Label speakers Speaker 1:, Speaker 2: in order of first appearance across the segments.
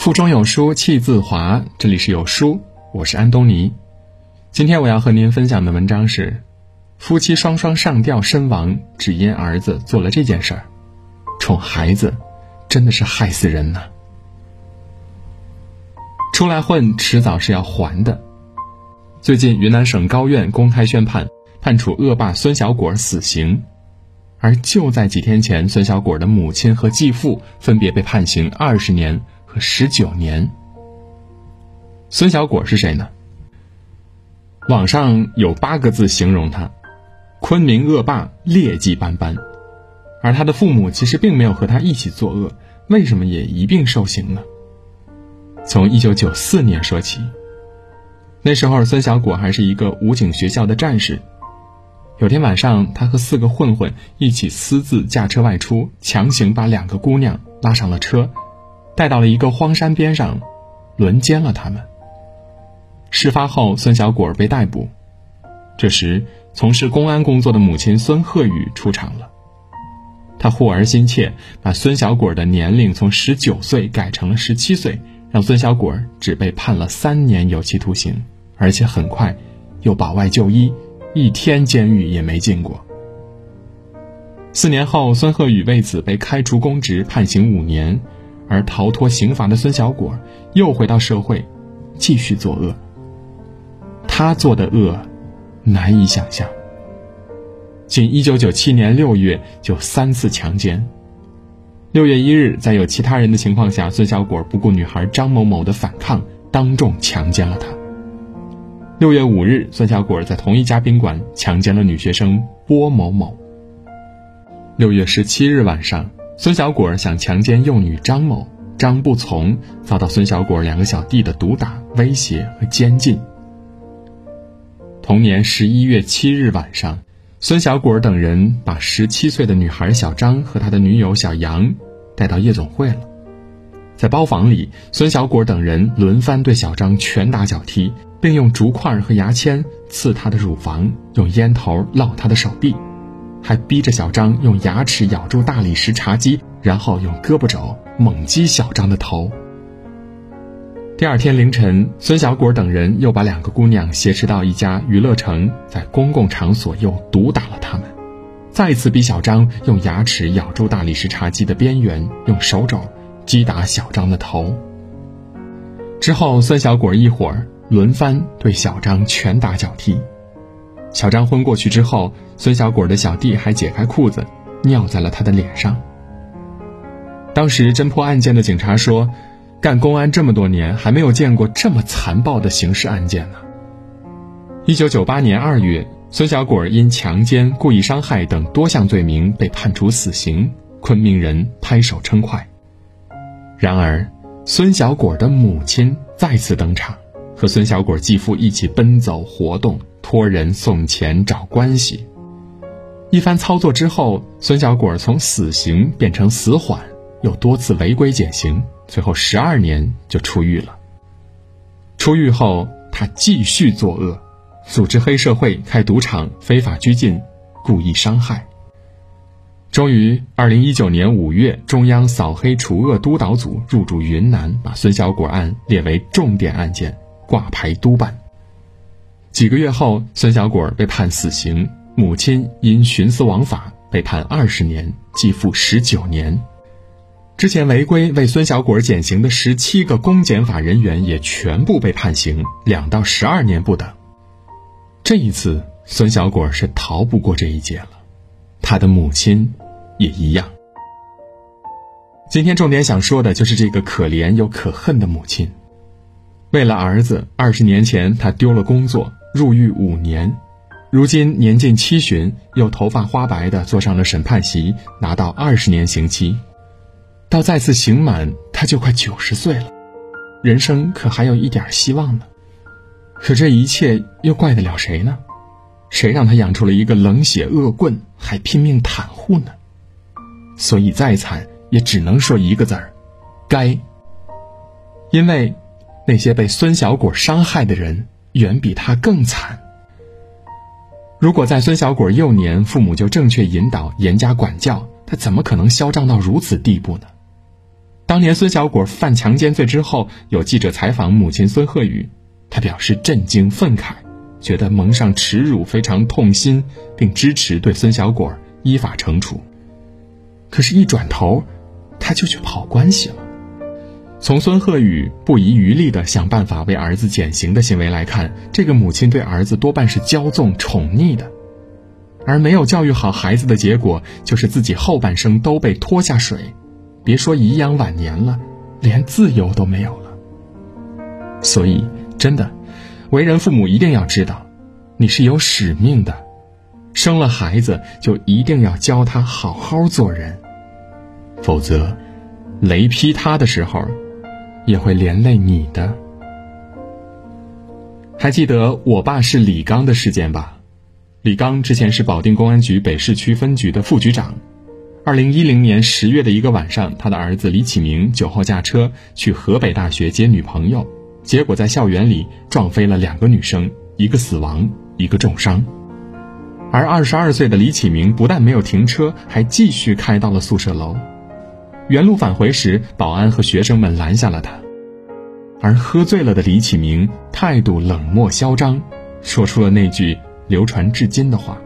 Speaker 1: 腹中有书气自华，这里是有书，我是安东尼。今天我要和您分享的文章是：夫妻双双上吊身亡，只因儿子做了这件事儿。宠孩子，真的是害死人呐！出来混，迟早是要还的。最近，云南省高院公开宣判，判处恶霸孙小果死刑。而就在几天前，孙小果的母亲和继父分别被判刑二十年和十九年。孙小果是谁呢？网上有八个字形容他：昆明恶霸，劣迹斑斑。而他的父母其实并没有和他一起作恶，为什么也一并受刑呢？从一九九四年说起，那时候孙小果还是一个武警学校的战士。有天晚上，他和四个混混一起私自驾车外出，强行把两个姑娘拉上了车，带到了一个荒山边上，轮奸了他们。事发后，孙小果被逮捕。这时，从事公安工作的母亲孙鹤宇出场了。他护儿心切，把孙小果的年龄从十九岁改成了十七岁，让孙小果只被判了三年有期徒刑，而且很快又保外就医。一天监狱也没进过。四年后，孙鹤宇为此被开除公职，判刑五年。而逃脱刑罚的孙小果又回到社会，继续作恶。他做的恶，难以想象。仅一九九七年六月就三次强奸。六月一日，在有其他人的情况下，孙小果不顾女孩张某某的反抗，当众强奸了她。六月五日，孙小果在同一家宾馆强奸了女学生波某某。六月十七日晚上，孙小果想强奸幼女张某，张不从，遭到孙小果两个小弟的毒打、威胁和监禁。同年十一月七日晚上，孙小果等人把十七岁的女孩小张和他的女友小杨带到夜总会了，在包房里，孙小果等人轮番对小张拳打脚踢。并用竹块和牙签刺她的乳房，用烟头烙她的手臂，还逼着小张用牙齿咬住大理石茶几，然后用胳膊肘猛击小张的头。第二天凌晨，孙小果等人又把两个姑娘挟持到一家娱乐城，在公共场所又毒打了她们，再次逼小张用牙齿咬住大理石茶几的边缘，用手肘击打小张的头。之后，孙小果一伙儿。轮番对小张拳打脚踢，小张昏过去之后，孙小果的小弟还解开裤子，尿在了他的脸上。当时侦破案件的警察说：“干公安这么多年，还没有见过这么残暴的刑事案件呢。”一九九八年二月，孙小果因强奸、故意伤害等多项罪名被判处死刑，昆明人拍手称快。然而，孙小果的母亲再次登场。和孙小果继父一起奔走活动，托人送钱找关系。一番操作之后，孙小果从死刑变成死缓，又多次违规减刑，最后十二年就出狱了。出狱后，他继续作恶，组织黑社会开赌场、非法拘禁、故意伤害。终于，二零一九年五月，中央扫黑除恶督导组入驻云南，把孙小果案列为重点案件。挂牌督办。几个月后，孙小果被判死刑，母亲因徇私枉法被判二十年，继父十九年。之前违规为孙小果减刑的十七个公检法人员也全部被判刑，两到十二年不等。这一次，孙小果是逃不过这一劫了，他的母亲也一样。今天重点想说的就是这个可怜又可恨的母亲。为了儿子，二十年前他丢了工作，入狱五年，如今年近七旬，又头发花白的坐上了审判席，拿到二十年刑期。到再次刑满，他就快九十岁了，人生可还有一点希望呢。可这一切又怪得了谁呢？谁让他养出了一个冷血恶棍，还拼命袒护呢？所以再惨，也只能说一个字儿：该。因为。那些被孙小果伤害的人，远比他更惨。如果在孙小果幼年，父母就正确引导、严加管教，他怎么可能嚣张到如此地步呢？当年孙小果犯强奸罪之后，有记者采访母亲孙鹤宇，他表示震惊愤慨，觉得蒙上耻辱，非常痛心，并支持对孙小果依法惩处。可是，一转头，他就去跑关系了。从孙鹤宇不遗余力地想办法为儿子减刑的行为来看，这个母亲对儿子多半是骄纵宠溺的，而没有教育好孩子的结果，就是自己后半生都被拖下水，别说颐养晚年了，连自由都没有了。所以，真的，为人父母一定要知道，你是有使命的。生了孩子就一定要教他好好做人，否则，雷劈他的时候，也会连累你的。还记得我爸是李刚的事件吧？李刚之前是保定公安局北市区分局的副局长。二零一零年十月的一个晚上，他的儿子李启明酒后驾车去河北大学接女朋友，结果在校园里撞飞了两个女生，一个死亡，一个重伤。而二十二岁的李启明不但没有停车，还继续开到了宿舍楼。原路返回时，保安和学生们拦下了他。而喝醉了的李启明态度冷漠嚣张，说出了那句流传至今的话：“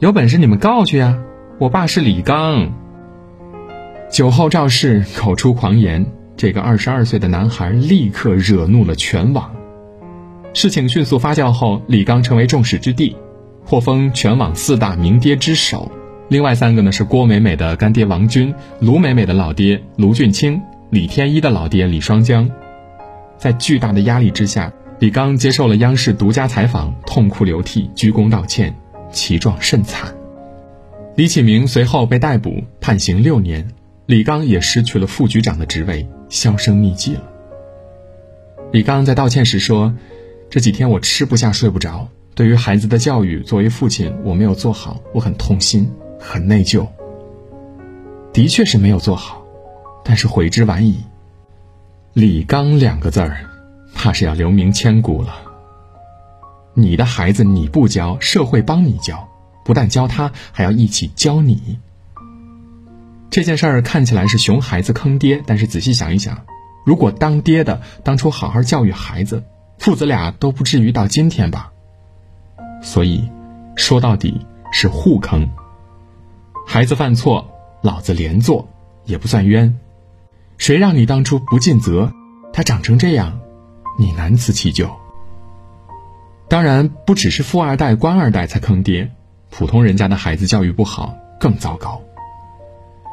Speaker 1: 有本事你们告去呀！我爸是李刚。”酒后肇事，口出狂言，这个二十二岁的男孩立刻惹怒了全网。事情迅速发酵后，李刚成为众矢之的。获封全网四大名爹之首，另外三个呢是郭美美的干爹王军、卢美美的老爹卢俊清、李天一的老爹李双江。在巨大的压力之下，李刚接受了央视独家采访，痛哭流涕，鞠躬道歉，其状甚惨。李启明随后被逮捕，判刑六年，李刚也失去了副局长的职位，销声匿迹了。李刚在道歉时说：“这几天我吃不下，睡不着。”对于孩子的教育，作为父亲，我没有做好，我很痛心，很内疚。的确是没有做好，但是悔之晚矣。李刚两个字儿，怕是要留名千古了。你的孩子你不教，社会帮你教，不但教他，还要一起教你。这件事儿看起来是熊孩子坑爹，但是仔细想一想，如果当爹的当初好好教育孩子，父子俩都不至于到今天吧。所以，说到底是互坑。孩子犯错，老子连坐也不算冤。谁让你当初不尽责，他长成这样，你难辞其咎。当然，不只是富二代、官二代才坑爹，普通人家的孩子教育不好更糟糕。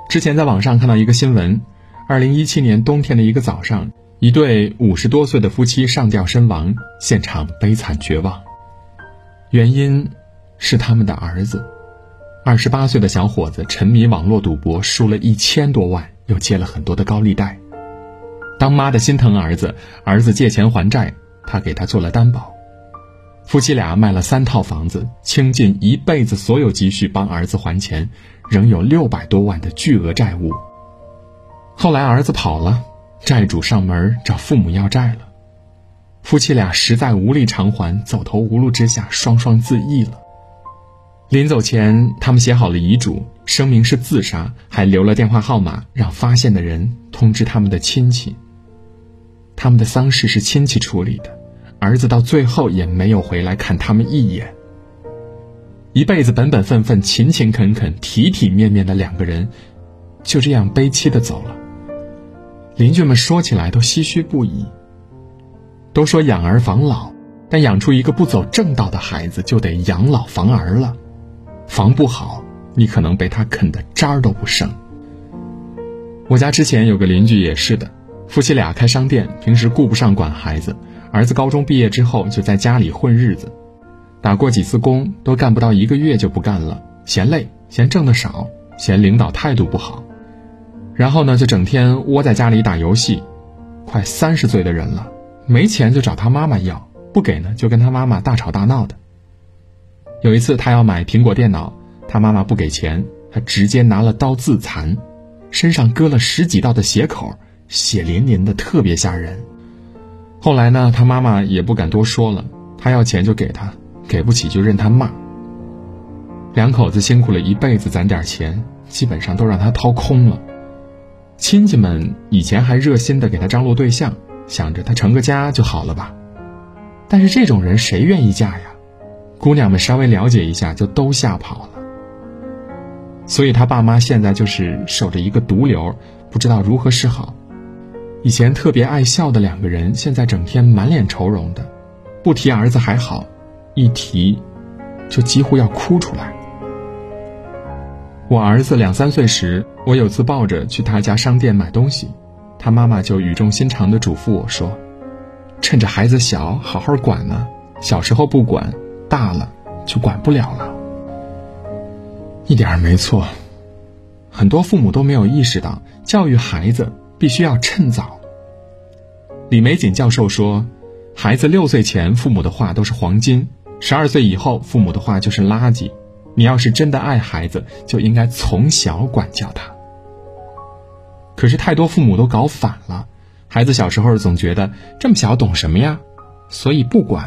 Speaker 1: 之前在网上看到一个新闻：，二零一七年冬天的一个早上，一对五十多岁的夫妻上吊身亡，现场悲惨绝望。原因，是他们的儿子，二十八岁的小伙子沉迷网络赌博，输了一千多万，又借了很多的高利贷。当妈的心疼儿子，儿子借钱还债，他给他做了担保。夫妻俩卖了三套房子，倾尽一辈子所有积蓄帮儿子还钱，仍有六百多万的巨额债务。后来儿子跑了，债主上门找父母要债了。夫妻俩实在无力偿还，走投无路之下，双双自缢了。临走前，他们写好了遗嘱，声明是自杀，还留了电话号码，让发现的人通知他们的亲戚。他们的丧事是亲戚处理的，儿子到最后也没有回来看他们一眼。一辈子本本分分、勤勤恳恳、体体面面的两个人，就这样悲凄的走了。邻居们说起来都唏嘘不已。都说养儿防老，但养出一个不走正道的孩子，就得养老防儿了。防不好，你可能被他啃得渣儿都不剩。我家之前有个邻居也是的，夫妻俩开商店，平时顾不上管孩子。儿子高中毕业之后就在家里混日子，打过几次工都干不到一个月就不干了，嫌累，嫌挣得少，嫌领导态度不好。然后呢，就整天窝在家里打游戏。快三十岁的人了。没钱就找他妈妈要，不给呢就跟他妈妈大吵大闹的。有一次他要买苹果电脑，他妈妈不给钱，他直接拿了刀自残，身上割了十几道的血口，血淋淋的，特别吓人。后来呢，他妈妈也不敢多说了，他要钱就给他，给不起就任他骂。两口子辛苦了一辈子攒点钱，基本上都让他掏空了。亲戚们以前还热心的给他张罗对象，想着他成个家就好了吧。但是这种人谁愿意嫁呀？姑娘们稍微了解一下就都吓跑了。所以他爸妈现在就是守着一个毒瘤，不知道如何是好。以前特别爱笑的两个人，现在整天满脸愁容的。不提儿子还好，一提，就几乎要哭出来。我儿子两三岁时，我有次抱着去他家商店买东西，他妈妈就语重心长地嘱咐我说：“趁着孩子小，好好管呢。小时候不管，大了就管不了了。”一点没错。很多父母都没有意识到，教育孩子必须要趁早。李玫瑾教授说。孩子六岁前，父母的话都是黄金；十二岁以后，父母的话就是垃圾。你要是真的爱孩子，就应该从小管教他。可是太多父母都搞反了，孩子小时候总觉得这么小懂什么呀，所以不管；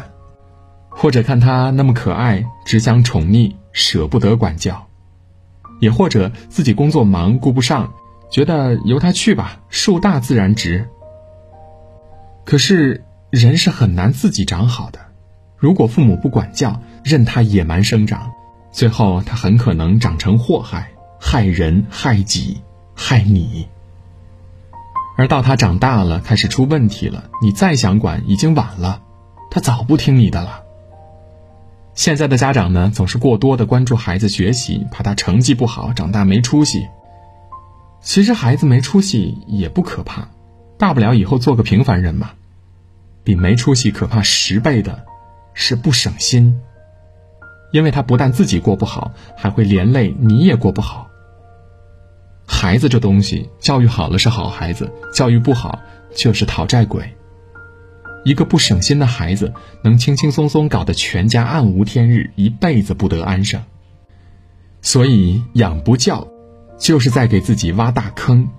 Speaker 1: 或者看他那么可爱，只想宠溺，舍不得管教；也或者自己工作忙顾不上，觉得由他去吧，树大自然直。可是。人是很难自己长好的，如果父母不管教，任他野蛮生长，最后他很可能长成祸害，害人害己害你。而到他长大了，开始出问题了，你再想管已经晚了，他早不听你的了。现在的家长呢，总是过多的关注孩子学习，怕他成绩不好，长大没出息。其实孩子没出息也不可怕，大不了以后做个平凡人嘛。比没出息可怕十倍的，是不省心。因为他不但自己过不好，还会连累你也过不好。孩子这东西，教育好了是好孩子，教育不好就是讨债鬼。一个不省心的孩子，能轻轻松松搞得全家暗无天日，一辈子不得安生。所以养不教，就是在给自己挖大坑，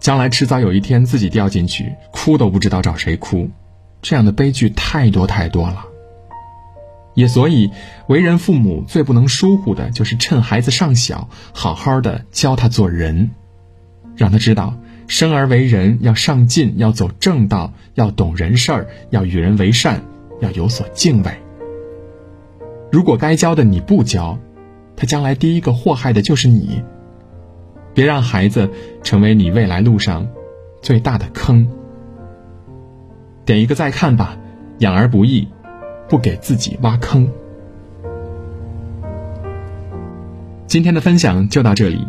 Speaker 1: 将来迟早有一天自己掉进去，哭都不知道找谁哭。这样的悲剧太多太多了，也所以为人父母最不能疏忽的就是趁孩子尚小，好好的教他做人，让他知道生而为人要上进，要走正道，要懂人事儿，要与人为善，要有所敬畏。如果该教的你不教，他将来第一个祸害的就是你。别让孩子成为你未来路上最大的坑。点一个再看吧，养儿不易，不给自己挖坑。今天的分享就到这里，